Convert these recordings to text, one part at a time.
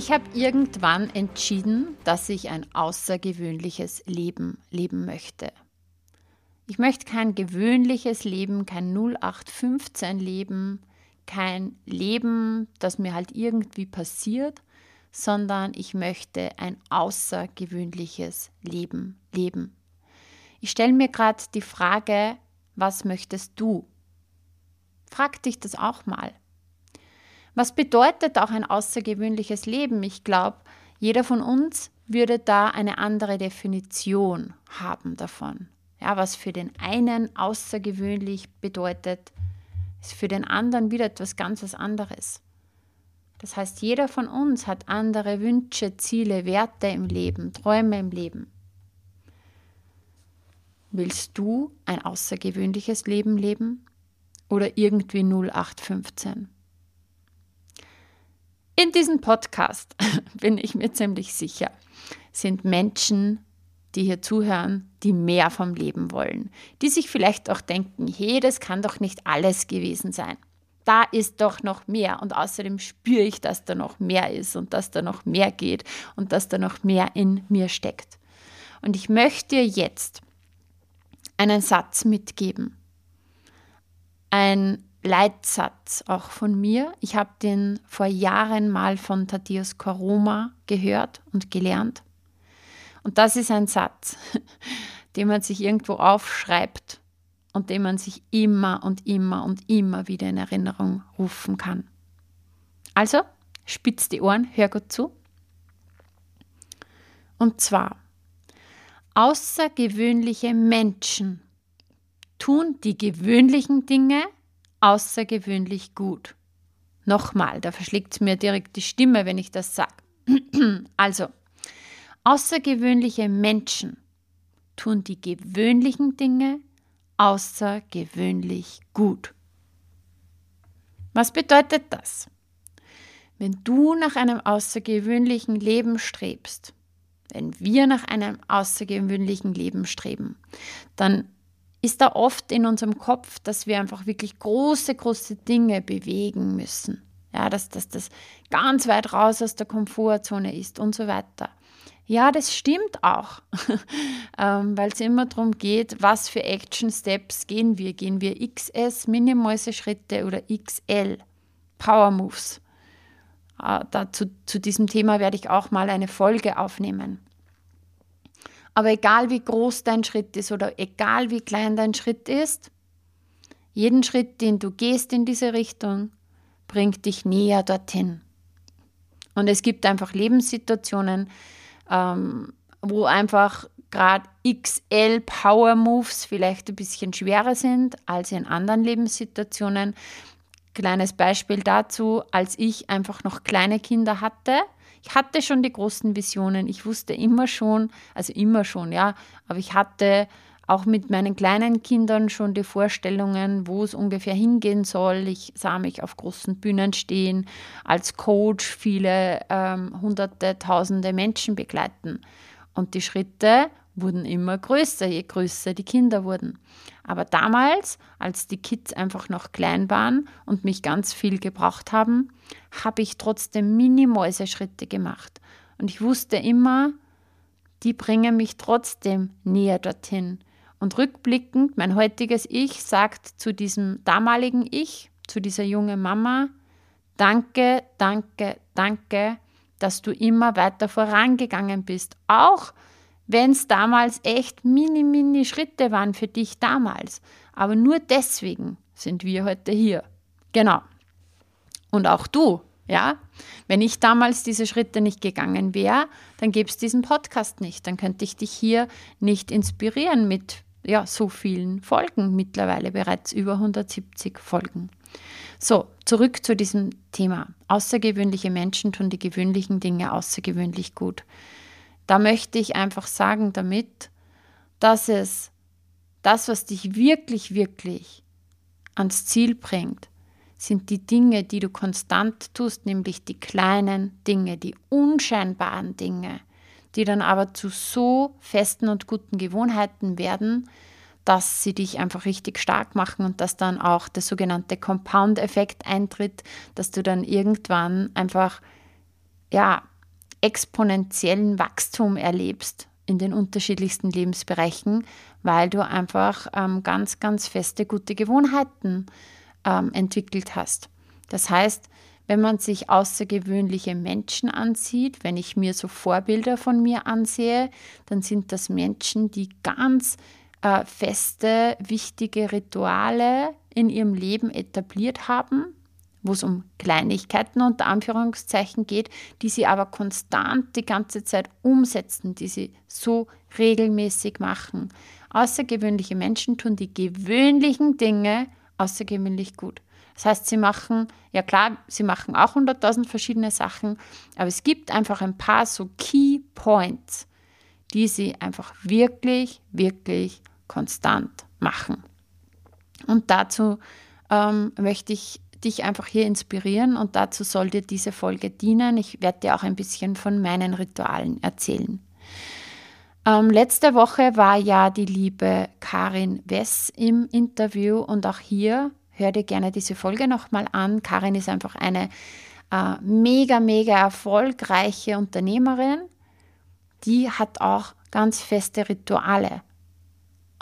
Ich habe irgendwann entschieden, dass ich ein außergewöhnliches Leben leben möchte. Ich möchte kein gewöhnliches Leben, kein 0815 Leben, kein Leben, das mir halt irgendwie passiert, sondern ich möchte ein außergewöhnliches Leben leben. Ich stelle mir gerade die Frage, was möchtest du? Frag dich das auch mal. Was bedeutet auch ein außergewöhnliches Leben? Ich glaube, jeder von uns würde da eine andere Definition haben davon. Ja, was für den einen außergewöhnlich bedeutet, ist für den anderen wieder etwas ganz anderes. Das heißt, jeder von uns hat andere Wünsche, Ziele, Werte im Leben, Träume im Leben. Willst du ein außergewöhnliches Leben leben oder irgendwie 0815? In diesem Podcast, bin ich mir ziemlich sicher, sind Menschen, die hier zuhören, die mehr vom Leben wollen, die sich vielleicht auch denken, hey, das kann doch nicht alles gewesen sein. Da ist doch noch mehr und außerdem spüre ich, dass da noch mehr ist und dass da noch mehr geht und dass da noch mehr in mir steckt. Und ich möchte dir jetzt einen Satz mitgeben. Ein Leitsatz auch von mir. Ich habe den vor Jahren mal von Thaddeus Koroma gehört und gelernt. Und das ist ein Satz, den man sich irgendwo aufschreibt und den man sich immer und immer und immer wieder in Erinnerung rufen kann. Also, spitz die Ohren, hör gut zu. Und zwar, außergewöhnliche Menschen tun die gewöhnlichen Dinge außergewöhnlich gut. Nochmal, da verschlägt mir direkt die Stimme, wenn ich das sage. Also, außergewöhnliche Menschen tun die gewöhnlichen Dinge außergewöhnlich gut. Was bedeutet das? Wenn du nach einem außergewöhnlichen Leben strebst, wenn wir nach einem außergewöhnlichen Leben streben, dann ist da oft in unserem Kopf, dass wir einfach wirklich große, große Dinge bewegen müssen. Ja, dass, dass das ganz weit raus aus der Komfortzone ist und so weiter. Ja, das stimmt auch, ähm, weil es immer darum geht, was für Action Steps gehen wir. Gehen wir XS, Minimäuse-Schritte oder XL, Power Moves. Äh, dazu, zu diesem Thema werde ich auch mal eine Folge aufnehmen. Aber egal wie groß dein Schritt ist oder egal wie klein dein Schritt ist, jeden Schritt, den du gehst in diese Richtung, bringt dich näher dorthin. Und es gibt einfach Lebenssituationen, ähm, wo einfach gerade XL Power Moves vielleicht ein bisschen schwerer sind als in anderen Lebenssituationen. Kleines Beispiel dazu, als ich einfach noch kleine Kinder hatte, ich hatte schon die großen Visionen. Ich wusste immer schon, also immer schon, ja, aber ich hatte auch mit meinen kleinen Kindern schon die Vorstellungen, wo es ungefähr hingehen soll. Ich sah mich auf großen Bühnen stehen, als Coach viele ähm, hunderte, tausende Menschen begleiten. Und die Schritte wurden immer größer, je größer die Kinder wurden. Aber damals, als die Kids einfach noch klein waren und mich ganz viel gebraucht haben, habe ich trotzdem Mini-Mäuseschritte gemacht. Und ich wusste immer, die bringen mich trotzdem näher dorthin. Und rückblickend, mein heutiges Ich sagt zu diesem damaligen Ich, zu dieser jungen Mama, danke, danke, danke, dass du immer weiter vorangegangen bist. Auch wenn es damals echt mini, mini Schritte waren für dich damals. Aber nur deswegen sind wir heute hier. Genau. Und auch du, ja. Wenn ich damals diese Schritte nicht gegangen wäre, dann gäbe es diesen Podcast nicht. Dann könnte ich dich hier nicht inspirieren mit ja, so vielen Folgen, mittlerweile bereits über 170 Folgen. So, zurück zu diesem Thema. Außergewöhnliche Menschen tun die gewöhnlichen Dinge außergewöhnlich gut. Da möchte ich einfach sagen damit, dass es das, was dich wirklich, wirklich ans Ziel bringt, sind die Dinge, die du konstant tust, nämlich die kleinen Dinge, die unscheinbaren Dinge, die dann aber zu so festen und guten Gewohnheiten werden, dass sie dich einfach richtig stark machen und dass dann auch der sogenannte Compound-Effekt eintritt, dass du dann irgendwann einfach ja exponentiellen Wachstum erlebst in den unterschiedlichsten Lebensbereichen, weil du einfach ähm, ganz, ganz feste, gute Gewohnheiten ähm, entwickelt hast. Das heißt, wenn man sich außergewöhnliche Menschen ansieht, wenn ich mir so Vorbilder von mir ansehe, dann sind das Menschen, die ganz äh, feste, wichtige Rituale in ihrem Leben etabliert haben, wo es um Kleinigkeiten unter Anführungszeichen geht, die sie aber konstant die ganze Zeit umsetzen, die sie so regelmäßig machen. Außergewöhnliche Menschen tun die gewöhnlichen Dinge außergewöhnlich gut. Das heißt, sie machen, ja klar, sie machen auch 100.000 verschiedene Sachen, aber es gibt einfach ein paar so Key Points, die sie einfach wirklich, wirklich konstant machen. Und dazu ähm, möchte ich dich einfach hier inspirieren und dazu soll dir diese Folge dienen. Ich werde dir auch ein bisschen von meinen Ritualen erzählen. Ähm, letzte Woche war ja die liebe Karin Wess im Interview und auch hier hör dir gerne diese Folge nochmal an. Karin ist einfach eine äh, mega, mega erfolgreiche Unternehmerin. Die hat auch ganz feste Rituale.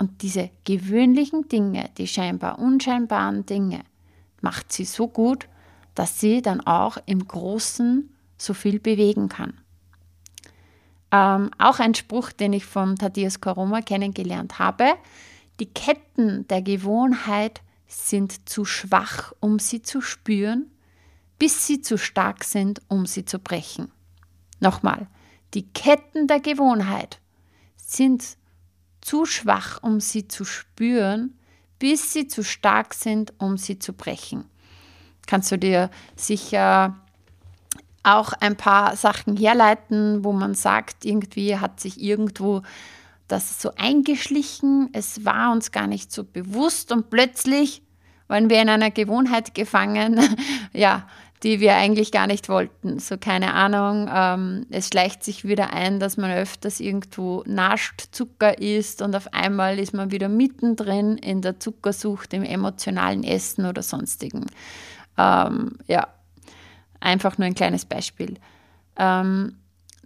Und diese gewöhnlichen Dinge, die scheinbar unscheinbaren Dinge, macht sie so gut, dass sie dann auch im Großen so viel bewegen kann. Ähm, auch ein Spruch, den ich von Thaddeus Koroma kennengelernt habe. Die Ketten der Gewohnheit sind zu schwach, um sie zu spüren, bis sie zu stark sind, um sie zu brechen. Nochmal, die Ketten der Gewohnheit sind zu schwach, um sie zu spüren, bis sie zu stark sind, um sie zu brechen. Kannst du dir sicher auch ein paar Sachen herleiten, wo man sagt, irgendwie hat sich irgendwo das so eingeschlichen, es war uns gar nicht so bewusst und plötzlich waren wir in einer Gewohnheit gefangen, ja, die wir eigentlich gar nicht wollten. So keine Ahnung, ähm, es schleicht sich wieder ein, dass man öfters irgendwo nascht, Zucker isst und auf einmal ist man wieder mittendrin in der Zuckersucht, im emotionalen Essen oder sonstigen. Ähm, ja, einfach nur ein kleines Beispiel. Ähm,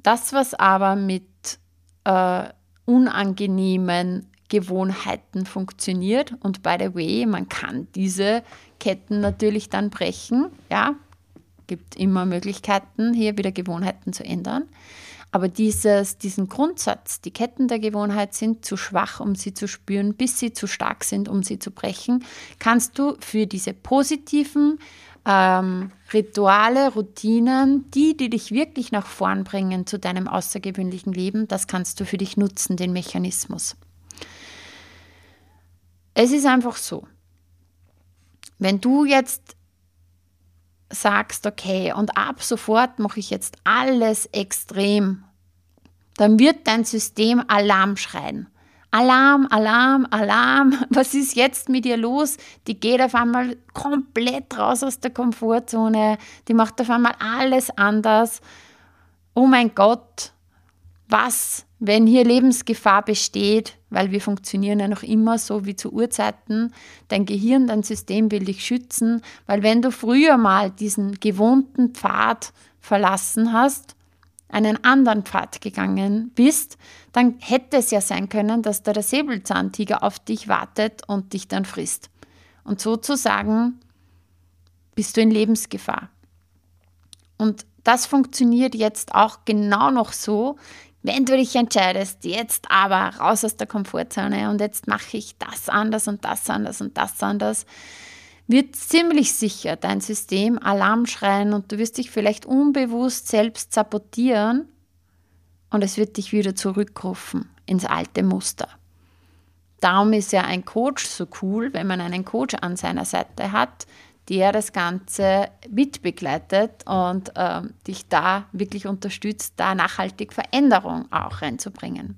das, was aber mit äh, unangenehmen Gewohnheiten funktioniert. Und by the way, man kann diese Ketten natürlich dann brechen. Ja, gibt immer Möglichkeiten, hier wieder Gewohnheiten zu ändern. Aber dieses, diesen Grundsatz, die Ketten der Gewohnheit sind zu schwach, um sie zu spüren, bis sie zu stark sind, um sie zu brechen, kannst du für diese positiven ähm, Rituale, Routinen, die, die dich wirklich nach vorn bringen zu deinem außergewöhnlichen Leben, das kannst du für dich nutzen, den Mechanismus. Es ist einfach so, wenn du jetzt sagst, okay, und ab sofort mache ich jetzt alles extrem, dann wird dein System Alarm schreien. Alarm, Alarm, Alarm, was ist jetzt mit ihr los? Die geht auf einmal komplett raus aus der Komfortzone, die macht auf einmal alles anders. Oh mein Gott, was, wenn hier Lebensgefahr besteht, weil wir funktionieren ja noch immer so wie zu Urzeiten, dein Gehirn, dein System will dich schützen, weil wenn du früher mal diesen gewohnten Pfad verlassen hast, einen anderen Pfad gegangen bist, dann hätte es ja sein können, dass da der Säbelzahntiger auf dich wartet und dich dann frisst. Und sozusagen bist du in Lebensgefahr. Und das funktioniert jetzt auch genau noch so, wenn du dich entscheidest, jetzt aber raus aus der Komfortzone und jetzt mache ich das anders und das anders und das anders, wird ziemlich sicher dein System Alarm schreien und du wirst dich vielleicht unbewusst selbst sabotieren und es wird dich wieder zurückrufen ins alte Muster. Darum ist ja ein Coach so cool, wenn man einen Coach an seiner Seite hat, der das Ganze mitbegleitet und ähm, dich da wirklich unterstützt, da nachhaltig Veränderung auch reinzubringen.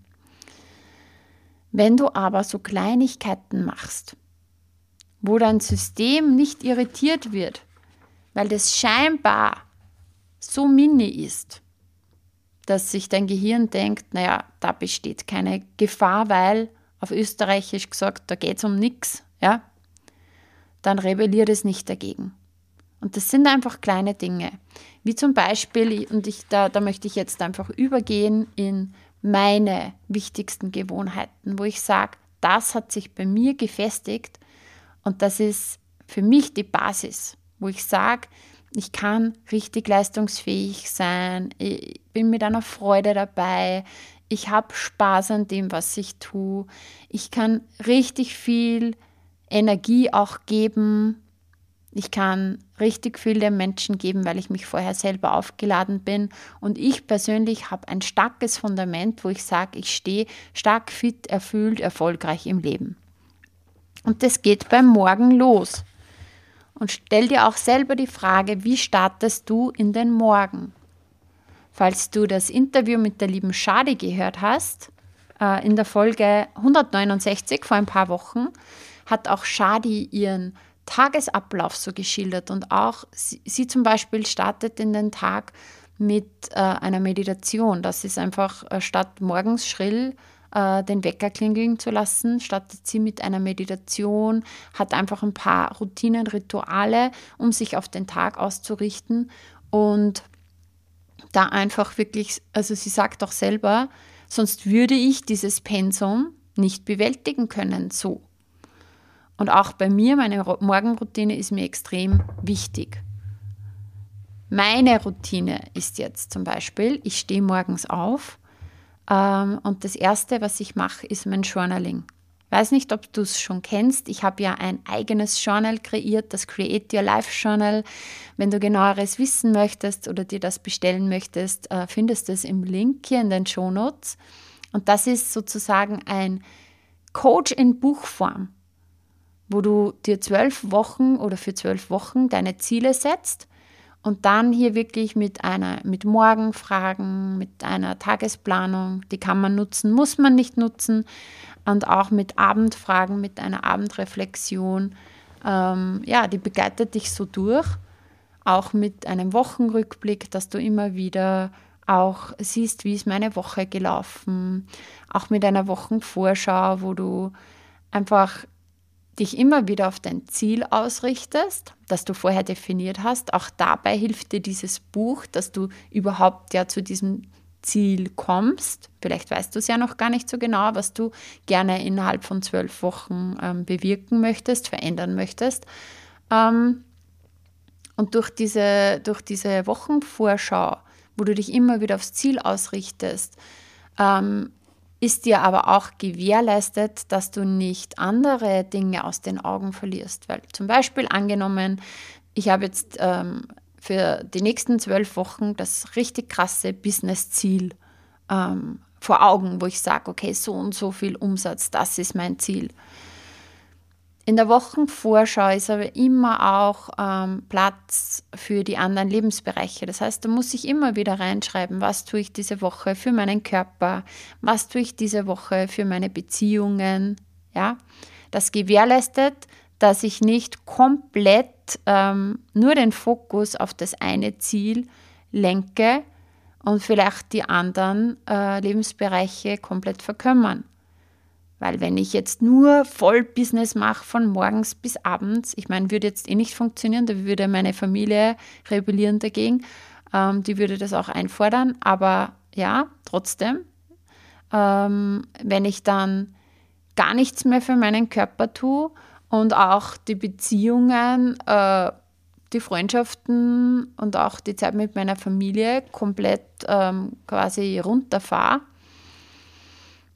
Wenn du aber so Kleinigkeiten machst, wo dein System nicht irritiert wird, weil das scheinbar so mini ist, dass sich dein Gehirn denkt, naja, da besteht keine Gefahr, weil auf Österreichisch gesagt, da geht es um nichts, ja, dann rebelliert es nicht dagegen. Und das sind einfach kleine Dinge. Wie zum Beispiel, und ich, da, da möchte ich jetzt einfach übergehen in meine wichtigsten Gewohnheiten, wo ich sage, das hat sich bei mir gefestigt und das ist für mich die Basis, wo ich sage, ich kann richtig leistungsfähig sein, ich bin mit einer Freude dabei, ich habe Spaß an dem, was ich tue, ich kann richtig viel Energie auch geben, ich kann richtig viel den Menschen geben, weil ich mich vorher selber aufgeladen bin. Und ich persönlich habe ein starkes Fundament, wo ich sage, ich stehe stark, fit, erfüllt, erfolgreich im Leben. Und das geht beim Morgen los. Und stell dir auch selber die Frage, wie startest du in den Morgen? Falls du das Interview mit der lieben Schade gehört hast, äh, in der Folge 169 vor ein paar Wochen, hat auch Shadi ihren Tagesablauf so geschildert und auch sie, sie zum Beispiel startet in den Tag mit äh, einer Meditation. Das ist einfach äh, statt morgens schrill äh, den Wecker klingeln zu lassen, startet sie mit einer Meditation, hat einfach ein paar Routinen, Rituale, um sich auf den Tag auszurichten und da einfach wirklich, also sie sagt auch selber, sonst würde ich dieses Pensum nicht bewältigen können so. Und auch bei mir, meine Morgenroutine ist mir extrem wichtig. Meine Routine ist jetzt zum Beispiel, ich stehe morgens auf ähm, und das Erste, was ich mache, ist mein Journaling. Weiß nicht, ob du es schon kennst. Ich habe ja ein eigenes Journal kreiert, das Create Your Life Journal. Wenn du genaueres wissen möchtest oder dir das bestellen möchtest, äh, findest du es im Link hier in den Show Notes. Und das ist sozusagen ein Coach in Buchform wo du dir zwölf Wochen oder für zwölf Wochen deine Ziele setzt und dann hier wirklich mit einer, mit Morgenfragen, mit einer Tagesplanung, die kann man nutzen, muss man nicht nutzen und auch mit Abendfragen, mit einer Abendreflexion. Ähm, ja, die begleitet dich so durch, auch mit einem Wochenrückblick, dass du immer wieder auch siehst, wie ist meine Woche gelaufen, auch mit einer Wochenvorschau, wo du einfach dich immer wieder auf dein Ziel ausrichtest, das du vorher definiert hast. Auch dabei hilft dir dieses Buch, dass du überhaupt ja zu diesem Ziel kommst. Vielleicht weißt du es ja noch gar nicht so genau, was du gerne innerhalb von zwölf Wochen ähm, bewirken möchtest, verändern möchtest. Ähm, und durch diese, durch diese Wochenvorschau, wo du dich immer wieder aufs Ziel ausrichtest, ähm, ist dir aber auch gewährleistet, dass du nicht andere Dinge aus den Augen verlierst. Weil zum Beispiel angenommen, ich habe jetzt ähm, für die nächsten zwölf Wochen das richtig krasse Business-Ziel ähm, vor Augen, wo ich sage, okay, so und so viel Umsatz, das ist mein Ziel. In der Wochenvorschau ist aber immer auch ähm, Platz für die anderen Lebensbereiche. Das heißt, da muss ich immer wieder reinschreiben, was tue ich diese Woche für meinen Körper, was tue ich diese Woche für meine Beziehungen. Ja, das gewährleistet, dass ich nicht komplett ähm, nur den Fokus auf das eine Ziel lenke und vielleicht die anderen äh, Lebensbereiche komplett verkümmern. Weil wenn ich jetzt nur voll Business mache von morgens bis abends, ich meine, würde jetzt eh nicht funktionieren, da würde meine Familie rebellieren dagegen, ähm, die würde das auch einfordern, aber ja, trotzdem, ähm, wenn ich dann gar nichts mehr für meinen Körper tue und auch die Beziehungen, äh, die Freundschaften und auch die Zeit mit meiner Familie komplett ähm, quasi runterfahre,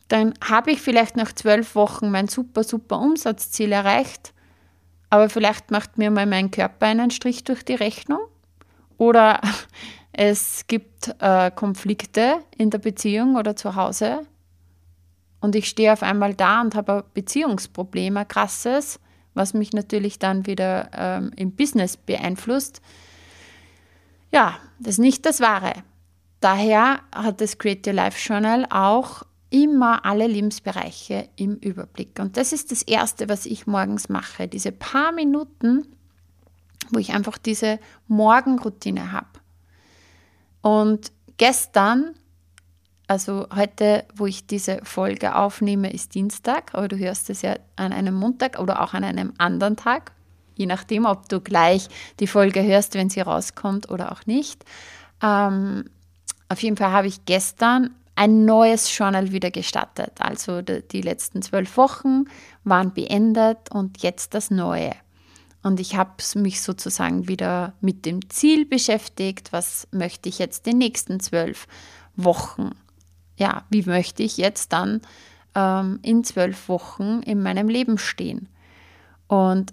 dann habe ich vielleicht nach zwölf Wochen mein super, super Umsatzziel erreicht, aber vielleicht macht mir mal mein Körper einen Strich durch die Rechnung oder es gibt äh, Konflikte in der Beziehung oder zu Hause und ich stehe auf einmal da und habe ein Beziehungsproblem, ein krasses, was mich natürlich dann wieder ähm, im Business beeinflusst. Ja, das ist nicht das Wahre. Daher hat das Create Your Life Journal auch immer alle Lebensbereiche im Überblick. Und das ist das Erste, was ich morgens mache. Diese paar Minuten, wo ich einfach diese Morgenroutine habe. Und gestern, also heute, wo ich diese Folge aufnehme, ist Dienstag, aber du hörst es ja an einem Montag oder auch an einem anderen Tag, je nachdem, ob du gleich die Folge hörst, wenn sie rauskommt oder auch nicht. Ähm, auf jeden Fall habe ich gestern ein neues Journal wieder gestartet. Also die letzten zwölf Wochen waren beendet und jetzt das neue. Und ich habe mich sozusagen wieder mit dem Ziel beschäftigt, was möchte ich jetzt die nächsten zwölf Wochen, ja, wie möchte ich jetzt dann ähm, in zwölf Wochen in meinem Leben stehen. Und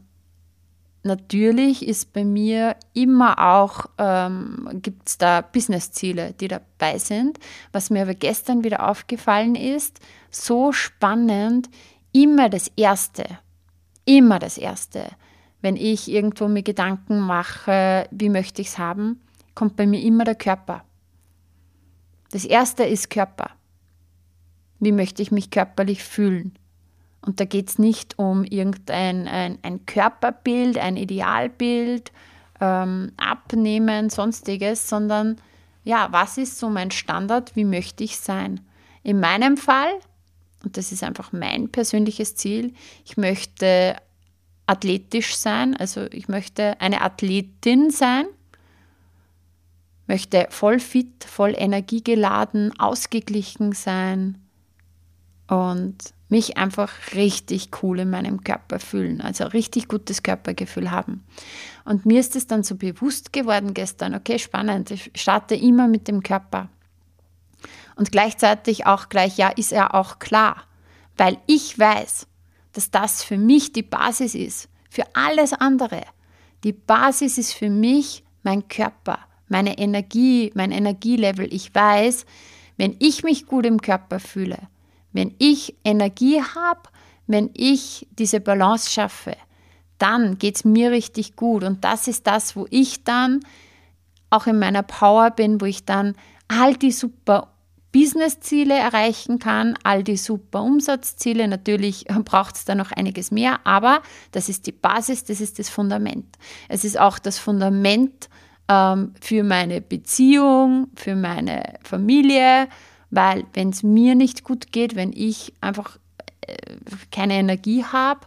natürlich ist bei mir immer auch, ähm, gibt es da Business-Ziele, die dabei sind. Was mir aber gestern wieder aufgefallen ist, so spannend, immer das Erste, immer das Erste. Wenn ich irgendwo mir Gedanken mache, wie möchte ich es haben, kommt bei mir immer der Körper. Das Erste ist Körper. Wie möchte ich mich körperlich fühlen? Und da geht es nicht um irgendein ein, ein Körperbild, ein Idealbild, ähm, Abnehmen, sonstiges, sondern ja, was ist so mein Standard, wie möchte ich sein? In meinem Fall, und das ist einfach mein persönliches Ziel, ich möchte athletisch sein, also ich möchte eine Athletin sein, möchte voll fit, voll energiegeladen, ausgeglichen sein und mich einfach richtig cool in meinem Körper fühlen, also richtig gutes Körpergefühl haben. Und mir ist es dann so bewusst geworden gestern, okay, spannend, ich starte immer mit dem Körper. Und gleichzeitig auch gleich, ja, ist er auch klar, weil ich weiß, dass das für mich die Basis ist, für alles andere. Die Basis ist für mich mein Körper, meine Energie, mein Energielevel. Ich weiß, wenn ich mich gut im Körper fühle, wenn ich Energie habe, wenn ich diese Balance schaffe, dann geht es mir richtig gut. Und das ist das, wo ich dann auch in meiner Power bin, wo ich dann all die super Business-Ziele erreichen kann, all die super Umsatzziele. Natürlich braucht es da noch einiges mehr, aber das ist die Basis, das ist das Fundament. Es ist auch das Fundament ähm, für meine Beziehung, für meine Familie, weil wenn es mir nicht gut geht, wenn ich einfach äh, keine Energie habe,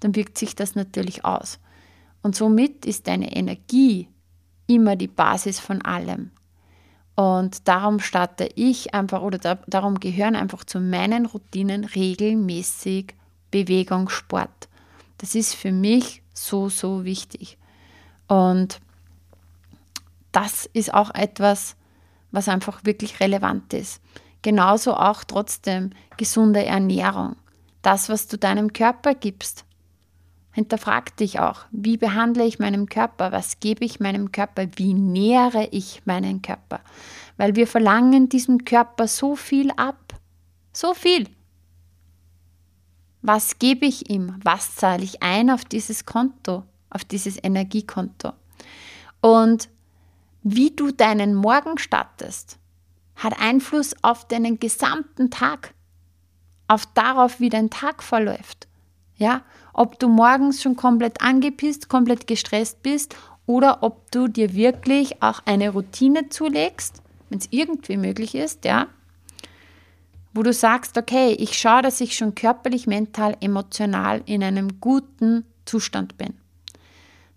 dann wirkt sich das natürlich aus. Und somit ist deine Energie immer die Basis von allem. Und darum starte ich einfach oder da, darum gehören einfach zu meinen Routinen regelmäßig Bewegung, Sport. Das ist für mich so, so wichtig. Und das ist auch etwas, was einfach wirklich relevant ist. Genauso auch trotzdem gesunde Ernährung. Das, was du deinem Körper gibst. Hinterfrag dich auch, wie behandle ich meinen Körper, was gebe ich meinem Körper, wie nähere ich meinen Körper. Weil wir verlangen diesem Körper so viel ab. So viel. Was gebe ich ihm? Was zahle ich ein auf dieses Konto, auf dieses Energiekonto? Und wie du deinen Morgen startest, hat Einfluss auf deinen gesamten Tag, auf darauf, wie dein Tag verläuft. Ja, ob du morgens schon komplett angepisst, komplett gestresst bist oder ob du dir wirklich auch eine Routine zulegst, wenn es irgendwie möglich ist, ja, wo du sagst, okay, ich schaue, dass ich schon körperlich, mental, emotional in einem guten Zustand bin.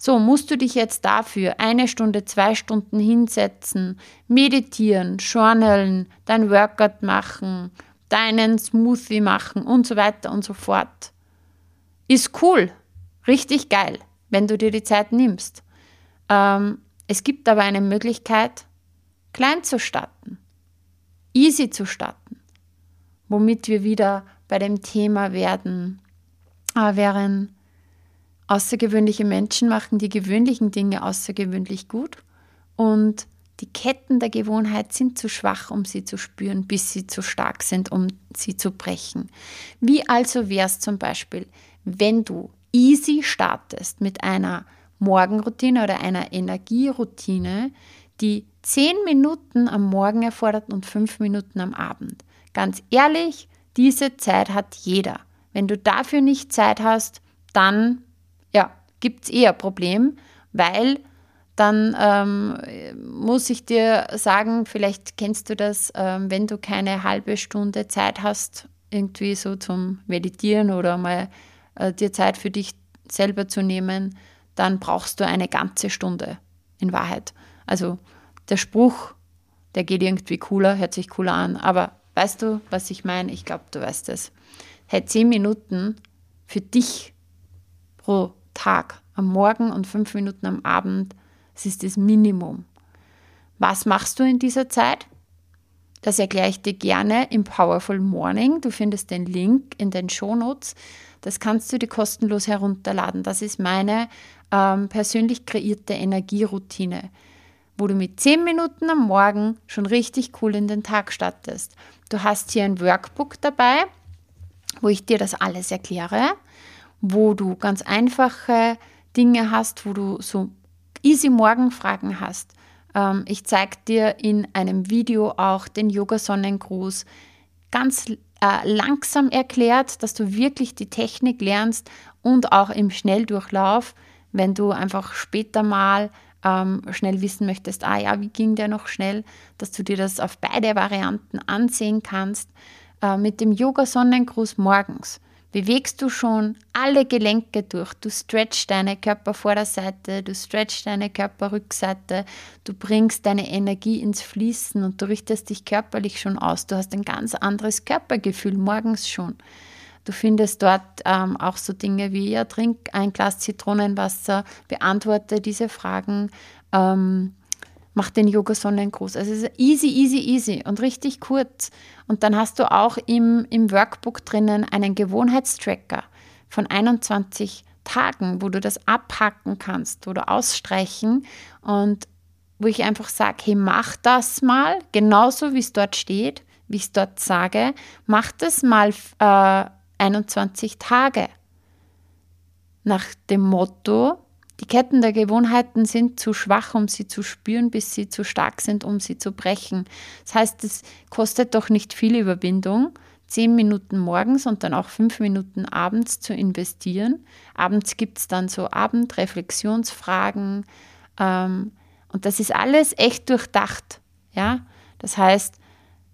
So, musst du dich jetzt dafür eine Stunde, zwei Stunden hinsetzen, meditieren, journalen, dein Workout machen, deinen Smoothie machen und so weiter und so fort. Ist cool, richtig geil, wenn du dir die Zeit nimmst. Ähm, es gibt aber eine Möglichkeit, klein zu starten, easy zu starten, womit wir wieder bei dem Thema werden, äh, wären, Außergewöhnliche Menschen machen die gewöhnlichen Dinge außergewöhnlich gut und die Ketten der Gewohnheit sind zu schwach, um sie zu spüren, bis sie zu stark sind, um sie zu brechen. Wie also wäre es zum Beispiel, wenn du easy startest mit einer Morgenroutine oder einer Energieroutine, die zehn Minuten am Morgen erfordert und fünf Minuten am Abend. Ganz ehrlich, diese Zeit hat jeder. Wenn du dafür nicht Zeit hast, dann ja, gibt es eher ein Problem, weil dann ähm, muss ich dir sagen, vielleicht kennst du das, ähm, wenn du keine halbe Stunde Zeit hast, irgendwie so zum Meditieren oder mal äh, dir Zeit für dich selber zu nehmen, dann brauchst du eine ganze Stunde in Wahrheit. Also der Spruch, der geht irgendwie cooler, hört sich cooler an, aber weißt du, was ich meine? Ich glaube, du weißt es. Hey, zehn Minuten für dich pro Tag, am Morgen und fünf Minuten am Abend, das ist das Minimum. Was machst du in dieser Zeit? Das erkläre ich dir gerne im Powerful Morning. Du findest den Link in den Shownotes. Das kannst du dir kostenlos herunterladen. Das ist meine ähm, persönlich kreierte Energieroutine, wo du mit 10 Minuten am Morgen schon richtig cool in den Tag startest. Du hast hier ein Workbook dabei, wo ich dir das alles erkläre, wo du ganz einfache Dinge hast, wo du so easy Morgenfragen hast. Ähm, ich zeige dir in einem Video auch den Yoga-Sonnengruß ganz äh, langsam erklärt, dass du wirklich die Technik lernst und auch im Schnelldurchlauf, wenn du einfach später mal ähm, schnell wissen möchtest, ah ja, wie ging der noch schnell, dass du dir das auf beide Varianten ansehen kannst. Äh, mit dem Yoga-Sonnengruß morgens bewegst du schon alle Gelenke durch. Du stretchst deine Körpervorderseite, du stretchst deine Körperrückseite, du bringst deine Energie ins Fließen und du richtest dich körperlich schon aus. Du hast ein ganz anderes Körpergefühl morgens schon. Du findest dort ähm, auch so Dinge wie, ja, trink ein Glas Zitronenwasser, beantworte diese Fragen. Ähm, mach den Yoga-Sonnengruß. Also es ist easy, easy, easy und richtig kurz. Und dann hast du auch im, im Workbook drinnen einen Gewohnheitstracker von 21 Tagen, wo du das abhacken kannst oder ausstreichen und wo ich einfach sage, hey, mach das mal, genauso wie es dort steht, wie ich es dort sage, mach das mal äh, 21 Tage. Nach dem Motto, die Ketten der Gewohnheiten sind zu schwach, um sie zu spüren, bis sie zu stark sind, um sie zu brechen. Das heißt, es kostet doch nicht viel Überwindung, zehn Minuten morgens und dann auch fünf Minuten abends zu investieren. Abends gibt es dann so Abendreflexionsfragen ähm, und das ist alles echt durchdacht. Ja? Das heißt,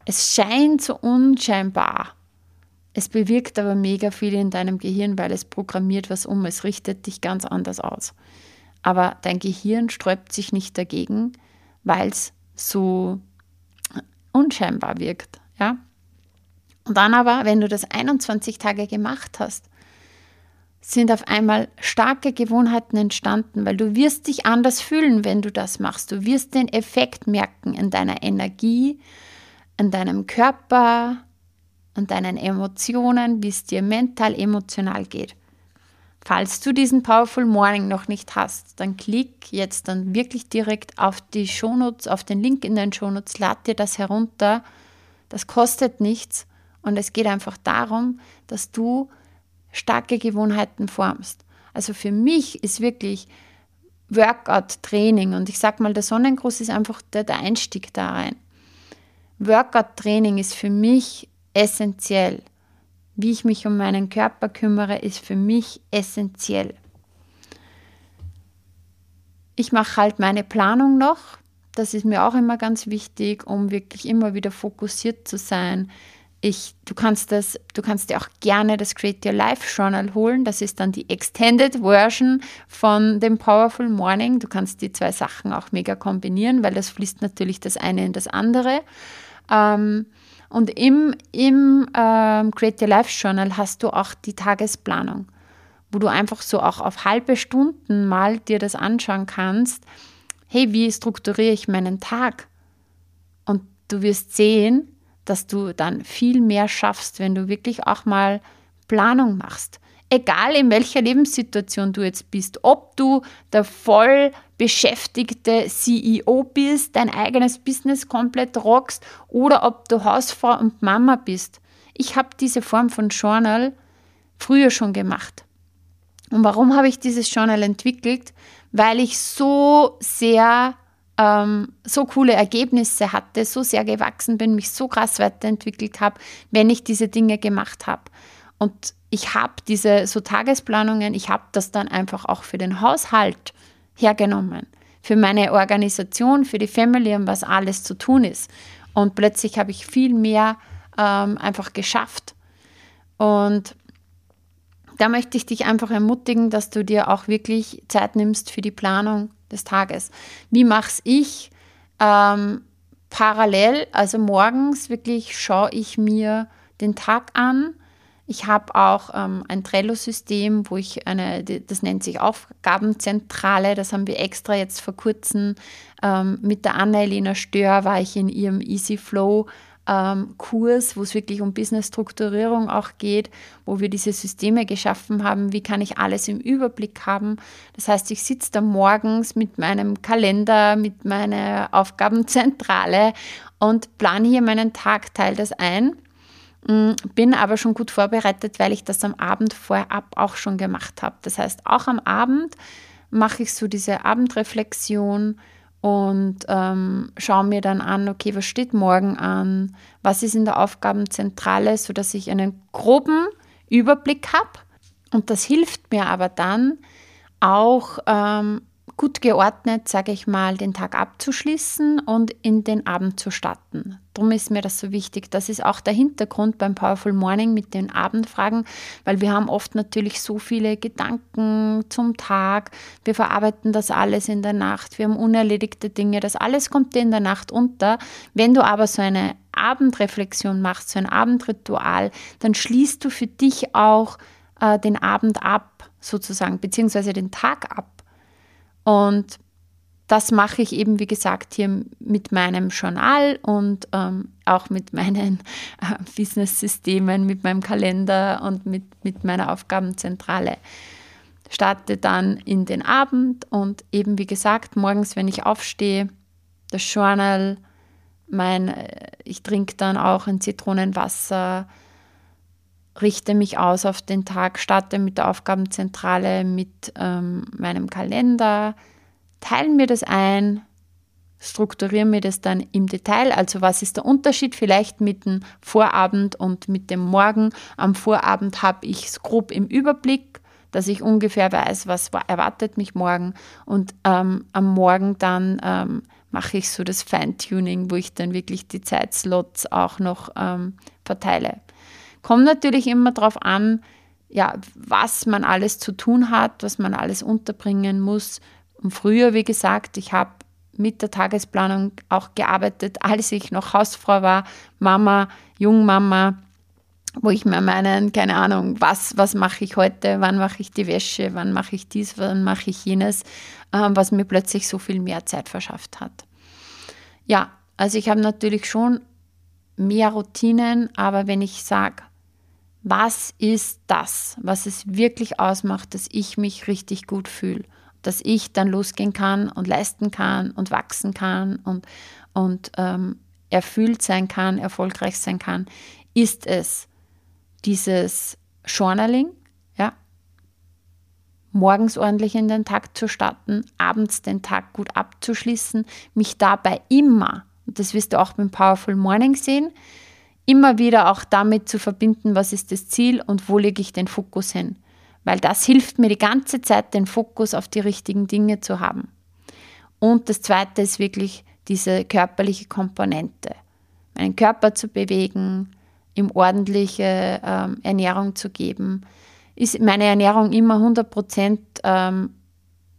es scheint so unscheinbar. Es bewirkt aber mega viel in deinem Gehirn, weil es programmiert was um. Es richtet dich ganz anders aus. Aber dein Gehirn sträubt sich nicht dagegen, weil es so unscheinbar wirkt. Ja? Und dann aber, wenn du das 21 Tage gemacht hast, sind auf einmal starke Gewohnheiten entstanden, weil du wirst dich anders fühlen, wenn du das machst. Du wirst den Effekt merken in deiner Energie, in deinem Körper, in deinen Emotionen, wie es dir mental, emotional geht. Falls du diesen Powerful Morning noch nicht hast, dann klick jetzt dann wirklich direkt auf die Shownotes, auf den Link in den Shownotes, lad dir das herunter. Das kostet nichts und es geht einfach darum, dass du starke Gewohnheiten formst. Also für mich ist wirklich Workout-Training und ich sag mal, der Sonnengruß ist einfach der, der Einstieg da rein. Workout-Training ist für mich essentiell. Wie ich mich um meinen Körper kümmere, ist für mich essentiell. Ich mache halt meine Planung noch. Das ist mir auch immer ganz wichtig, um wirklich immer wieder fokussiert zu sein. Ich, du, kannst das, du kannst dir auch gerne das Create Your Life Journal holen. Das ist dann die Extended Version von dem Powerful Morning. Du kannst die zwei Sachen auch mega kombinieren, weil das fließt natürlich das eine in das andere. Ähm, und im, im ähm, Create Your Life Journal hast du auch die Tagesplanung, wo du einfach so auch auf halbe Stunden mal dir das anschauen kannst. Hey, wie strukturiere ich meinen Tag? Und du wirst sehen, dass du dann viel mehr schaffst, wenn du wirklich auch mal Planung machst egal in welcher Lebenssituation du jetzt bist, ob du der voll beschäftigte CEO bist, dein eigenes Business komplett rockst oder ob du Hausfrau und Mama bist. Ich habe diese Form von Journal früher schon gemacht. Und warum habe ich dieses Journal entwickelt? Weil ich so sehr ähm, so coole Ergebnisse hatte, so sehr gewachsen bin, mich so krass weiterentwickelt habe, wenn ich diese Dinge gemacht habe. Und ich habe diese so Tagesplanungen, ich habe das dann einfach auch für den Haushalt hergenommen, für meine Organisation, für die Family und was alles zu tun ist. Und plötzlich habe ich viel mehr ähm, einfach geschafft. Und da möchte ich dich einfach ermutigen, dass du dir auch wirklich Zeit nimmst für die Planung des Tages. Wie mache ich ähm, parallel? Also morgens wirklich schaue ich mir den Tag an. Ich habe auch ähm, ein Trello-System, wo ich eine, das nennt sich Aufgabenzentrale, das haben wir extra jetzt vor kurzem ähm, mit der Anna-Elena Stör, war ich in ihrem Easy Flow ähm, Kurs, wo es wirklich um Business-Strukturierung auch geht, wo wir diese Systeme geschaffen haben, wie kann ich alles im Überblick haben. Das heißt, ich sitze da morgens mit meinem Kalender, mit meiner Aufgabenzentrale und plane hier meinen Tag, teile das ein. Mm, bin aber schon gut vorbereitet, weil ich das am Abend vorab auch schon gemacht habe. Das heißt, auch am Abend mache ich so diese Abendreflexion, und ähm, schaue mir dann an, okay, was steht morgen an, was ist in der Aufgabenzentrale, sodass ich einen groben Überblick habe. Und das hilft mir aber dann auch ähm, gut geordnet, sage ich mal, den Tag abzuschließen und in den Abend zu starten. Darum ist mir das so wichtig. Das ist auch der Hintergrund beim Powerful Morning mit den Abendfragen, weil wir haben oft natürlich so viele Gedanken zum Tag. Wir verarbeiten das alles in der Nacht. Wir haben unerledigte Dinge. Das alles kommt dir in der Nacht unter. Wenn du aber so eine Abendreflexion machst, so ein Abendritual, dann schließt du für dich auch äh, den Abend ab, sozusagen, beziehungsweise den Tag ab und das mache ich eben, wie gesagt, hier mit meinem Journal und ähm, auch mit meinen äh, Business-Systemen, mit meinem Kalender und mit, mit meiner Aufgabenzentrale. Starte dann in den Abend und eben, wie gesagt, morgens, wenn ich aufstehe, das Journal, mein, äh, ich trinke dann auch ein Zitronenwasser, richte mich aus auf den Tag, starte mit der Aufgabenzentrale, mit ähm, meinem Kalender, teile mir das ein, strukturiere mir das dann im Detail. Also was ist der Unterschied vielleicht mit dem Vorabend und mit dem Morgen? Am Vorabend habe ich es grob im Überblick, dass ich ungefähr weiß, was erwartet mich morgen. Und ähm, am Morgen dann ähm, mache ich so das Feintuning, wo ich dann wirklich die Zeitslots auch noch ähm, verteile. Kommt natürlich immer darauf an, ja, was man alles zu tun hat, was man alles unterbringen muss. Und früher, wie gesagt, ich habe mit der Tagesplanung auch gearbeitet, als ich noch Hausfrau war, Mama, Jungmama, wo ich mir meinen, keine Ahnung, was, was mache ich heute, wann mache ich die Wäsche, wann mache ich dies, wann mache ich jenes, äh, was mir plötzlich so viel mehr Zeit verschafft hat. Ja, also ich habe natürlich schon mehr Routinen, aber wenn ich sage, was ist das, was es wirklich ausmacht, dass ich mich richtig gut fühle, dass ich dann losgehen kann und leisten kann und wachsen kann und, und ähm, erfüllt sein kann, erfolgreich sein kann, ist es dieses Journaling, ja, morgens ordentlich in den Tag zu starten, abends den Tag gut abzuschließen, mich dabei immer, und das wirst du auch beim Powerful Morning sehen, immer wieder auch damit zu verbinden, was ist das Ziel und wo lege ich den Fokus hin. Weil das hilft mir die ganze Zeit, den Fokus auf die richtigen Dinge zu haben. Und das Zweite ist wirklich diese körperliche Komponente. Meinen Körper zu bewegen, ihm ordentliche ähm, Ernährung zu geben. Ist meine Ernährung immer 100% ähm,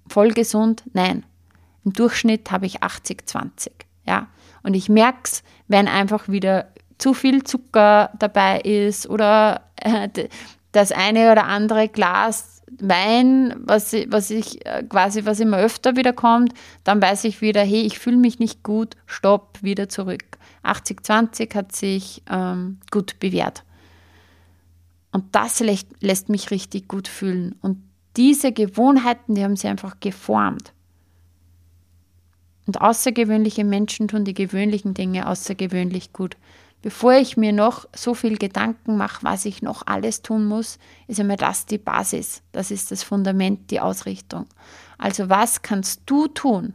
voll? Nein. Im Durchschnitt habe ich 80-20. Ja? Und ich merke es, wenn einfach wieder zu viel Zucker dabei ist oder äh, das eine oder andere Glas Wein, was, was ich äh, quasi, was immer öfter wieder kommt, dann weiß ich wieder, hey, ich fühle mich nicht gut, stopp, wieder zurück. 80-20 hat sich ähm, gut bewährt. Und das lässt, lässt mich richtig gut fühlen. Und diese Gewohnheiten, die haben sie einfach geformt. Und außergewöhnliche Menschen tun die gewöhnlichen Dinge außergewöhnlich gut bevor ich mir noch so viel Gedanken mache, was ich noch alles tun muss, ist einmal das die Basis. Das ist das Fundament, die Ausrichtung. Also was kannst du tun?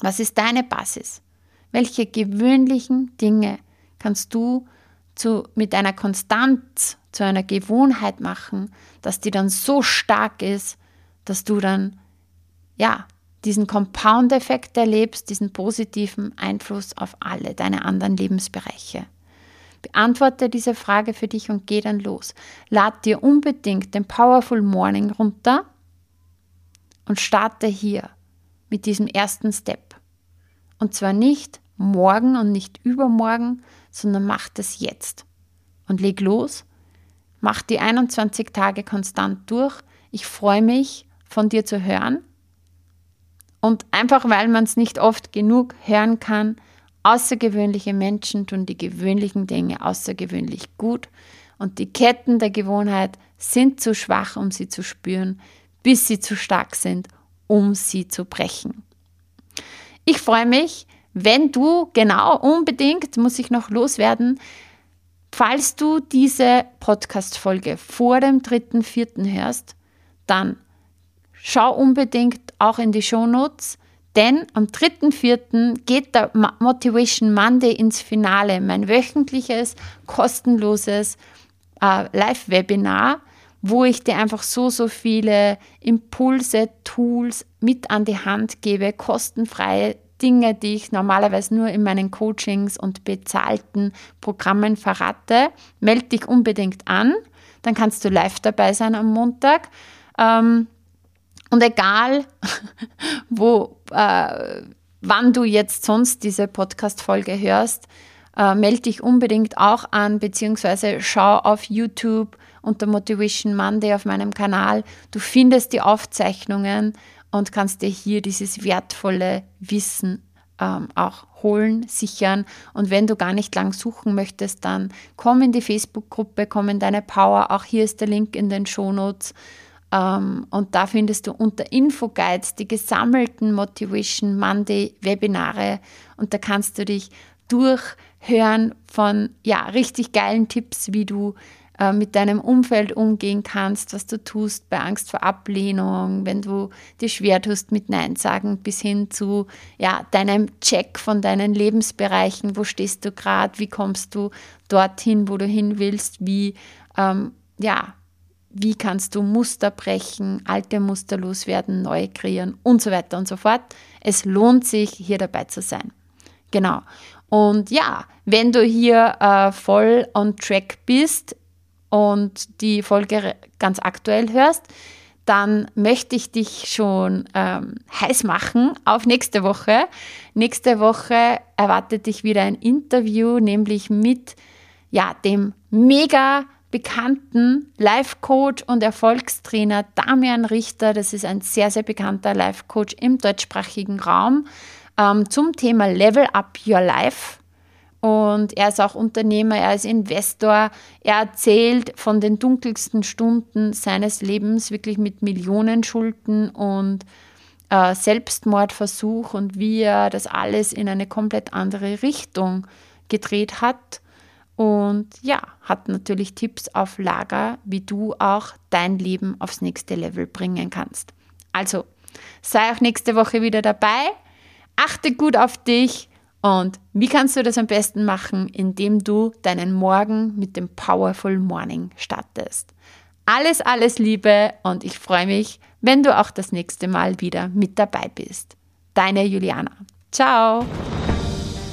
Was ist deine Basis? Welche gewöhnlichen Dinge kannst du zu, mit einer Konstanz zu einer Gewohnheit machen, dass die dann so stark ist, dass du dann ja diesen Compound-Effekt erlebst, diesen positiven Einfluss auf alle deine anderen Lebensbereiche. Beantworte diese Frage für dich und geh dann los. Lad dir unbedingt den Powerful Morning runter und starte hier mit diesem ersten Step. Und zwar nicht morgen und nicht übermorgen, sondern mach das jetzt. Und leg los, mach die 21 Tage konstant durch. Ich freue mich, von dir zu hören und einfach weil man es nicht oft genug hören kann, außergewöhnliche Menschen tun die gewöhnlichen Dinge außergewöhnlich gut und die Ketten der Gewohnheit sind zu schwach, um sie zu spüren, bis sie zu stark sind, um sie zu brechen. Ich freue mich, wenn du genau unbedingt, muss ich noch loswerden, falls du diese Podcast-Folge vor dem 3.4. hörst, dann schau unbedingt auch in die Shownotes, denn am 3.4. geht der Motivation Monday ins Finale, mein wöchentliches, kostenloses äh, Live-Webinar, wo ich dir einfach so, so viele Impulse, Tools mit an die Hand gebe, kostenfreie Dinge, die ich normalerweise nur in meinen Coachings und bezahlten Programmen verrate. Melde dich unbedingt an, dann kannst du live dabei sein am Montag. Ähm, und egal, wo, äh, wann du jetzt sonst diese Podcast-Folge hörst, äh, melde dich unbedingt auch an, beziehungsweise schau auf YouTube unter Motivation Monday auf meinem Kanal. Du findest die Aufzeichnungen und kannst dir hier dieses wertvolle Wissen ähm, auch holen, sichern. Und wenn du gar nicht lang suchen möchtest, dann komm in die Facebook-Gruppe, komm in deine Power. Auch hier ist der Link in den Shownotes. Ähm, und da findest du unter Infoguides die gesammelten Motivation Monday Webinare. Und da kannst du dich durchhören von ja, richtig geilen Tipps, wie du äh, mit deinem Umfeld umgehen kannst, was du tust bei Angst vor Ablehnung, wenn du dir schwer tust mit Nein sagen, bis hin zu ja, deinem Check von deinen Lebensbereichen, wo stehst du gerade, wie kommst du dorthin, wo du hin willst, wie ähm, ja, wie kannst du Muster brechen, alte Muster loswerden, neue kreieren und so weiter und so fort. Es lohnt sich, hier dabei zu sein. Genau. Und ja, wenn du hier äh, voll on track bist und die Folge ganz aktuell hörst, dann möchte ich dich schon ähm, heiß machen auf nächste Woche. Nächste Woche erwartet dich wieder ein Interview, nämlich mit ja, dem mega bekannten Life-Coach und Erfolgstrainer Damian Richter. Das ist ein sehr, sehr bekannter Life-Coach im deutschsprachigen Raum ähm, zum Thema Level Up Your Life. Und er ist auch Unternehmer, er ist Investor. Er erzählt von den dunkelsten Stunden seines Lebens, wirklich mit Millionen Schulden und äh, Selbstmordversuch und wie er das alles in eine komplett andere Richtung gedreht hat und ja, hat natürlich Tipps auf Lager, wie du auch dein Leben aufs nächste Level bringen kannst. Also, sei auch nächste Woche wieder dabei. Achte gut auf dich und wie kannst du das am besten machen, indem du deinen Morgen mit dem Powerful Morning startest. Alles, alles Liebe und ich freue mich, wenn du auch das nächste Mal wieder mit dabei bist. Deine Juliana. Ciao.